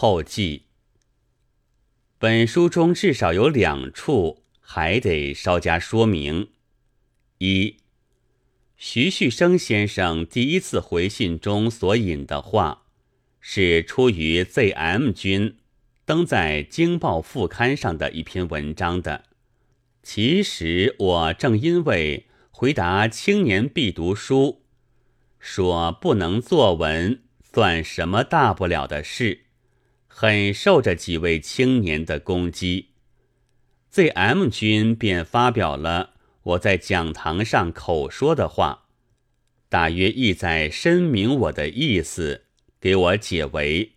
后记。本书中至少有两处还得稍加说明：一，徐旭生先生第一次回信中所引的话，是出于 Z.M 军登在《京报》副刊上的一篇文章的。其实我正因为回答青年必读书，说不能作文，算什么大不了的事。很受这几位青年的攻击，Z.M 君便发表了我在讲堂上口说的话，大约意在申明我的意思，给我解围。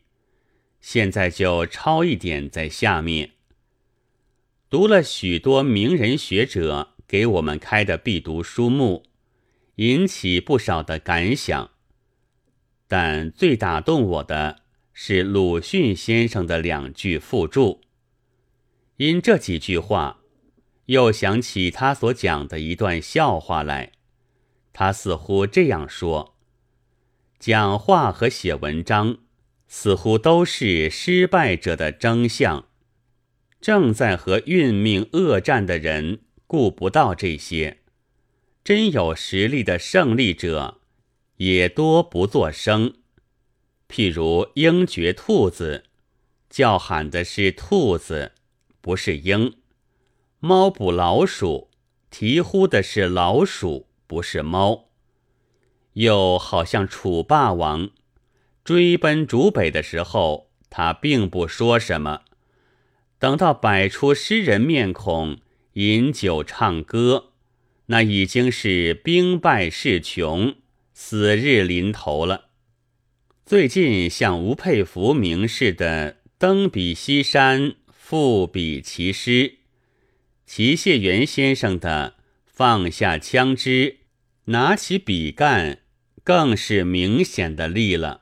现在就抄一点在下面。读了许多名人学者给我们开的必读书目，引起不少的感想，但最打动我的。是鲁迅先生的两句附注。因这几句话，又想起他所讲的一段笑话来。他似乎这样说：讲话和写文章，似乎都是失败者的征象。正在和运命恶战的人，顾不到这些；真有实力的胜利者，也多不作声。譬如鹰绝兔子，叫喊的是兔子，不是鹰；猫捕老鼠，啼呼的是老鼠，不是猫。又好像楚霸王追奔逐北的时候，他并不说什么；等到摆出诗人面孔，饮酒唱歌，那已经是兵败势穷，死日临头了。最近像吴佩孚名士的“登彼西山，赋彼其诗”，齐谢元先生的“放下枪支，拿起笔干”，更是明显的例了。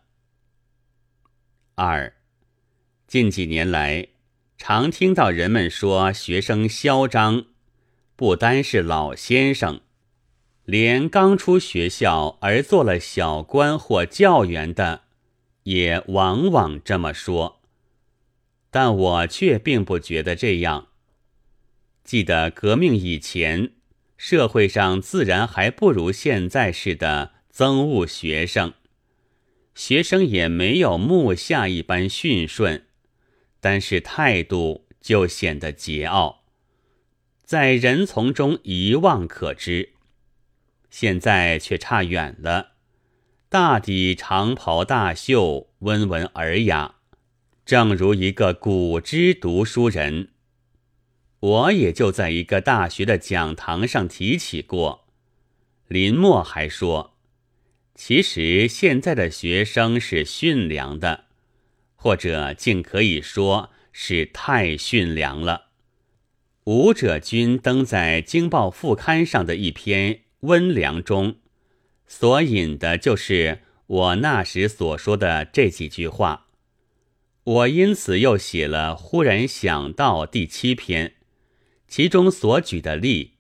二，近几年来，常听到人们说学生嚣张，不单是老先生，连刚出学校而做了小官或教员的。也往往这么说，但我却并不觉得这样。记得革命以前，社会上自然还不如现在似的憎恶学生，学生也没有木下一般驯顺，但是态度就显得桀骜，在人丛中一望可知。现在却差远了。大抵长袍大袖，温文尔雅，正如一个古之读书人。我也就在一个大学的讲堂上提起过。林默还说，其实现在的学生是驯良的，或者竟可以说是太驯良了。吴者君登在《京报》副刊上的一篇《温良》中。所引的就是我那时所说的这几句话，我因此又写了《忽然想到》第七篇，其中所举的例，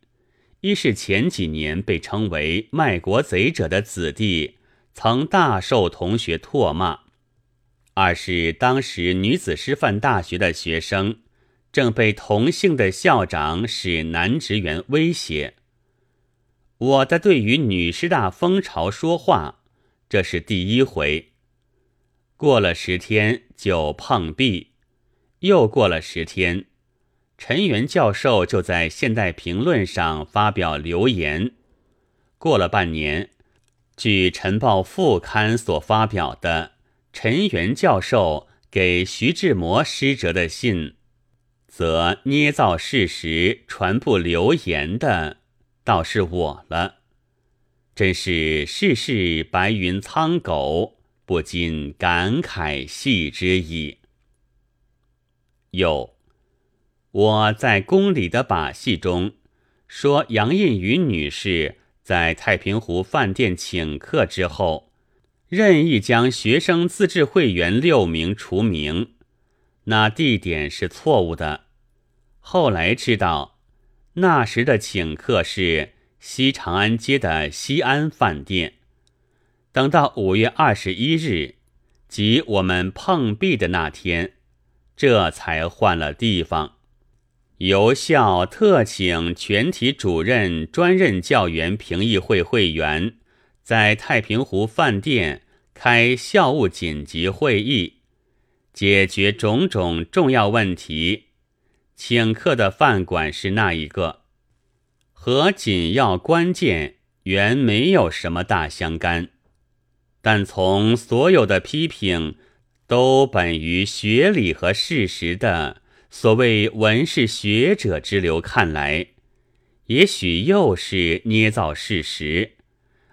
一是前几年被称为卖国贼者的子弟曾大受同学唾骂；二是当时女子师范大学的学生正被同姓的校长使男职员威胁。我的对于女师大风潮说话，这是第一回。过了十天就碰壁，又过了十天，陈元教授就在《现代评论》上发表留言。过了半年，据《晨报》副刊所发表的陈元教授给徐志摩师哲的信，则捏造事实、传播流言的。倒是我了，真是世事白云苍狗，不禁感慨系之矣。有我在宫里的把戏中说，杨印云女士在太平湖饭店请客之后，任意将学生自治会员六名除名，那地点是错误的。后来知道。那时的请客是西长安街的西安饭店。等到五月二十一日，即我们碰壁的那天，这才换了地方。由校特请全体主任、专任教员评议会会员，在太平湖饭店开校务紧急会议，解决种种重要问题。请客的饭馆是那一个，和紧要关键原没有什么大相干，但从所有的批评都本于学理和事实的。所谓文士学者之流看来，也许又是捏造事实，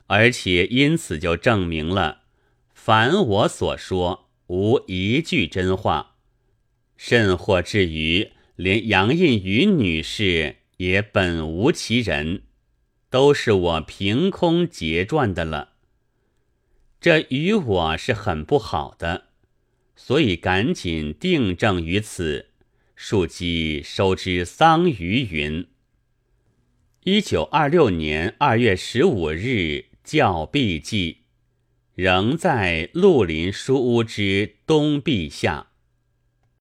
而且因此就证明了，凡我所说无一句真话，甚或至于连杨印宇女士也本无其人，都是我凭空结撰的了。这与我是很不好的，所以赶紧定正于此。庶几收之桑榆云。一九二六年二月十五日教毕记，仍在绿林书屋之东壁下。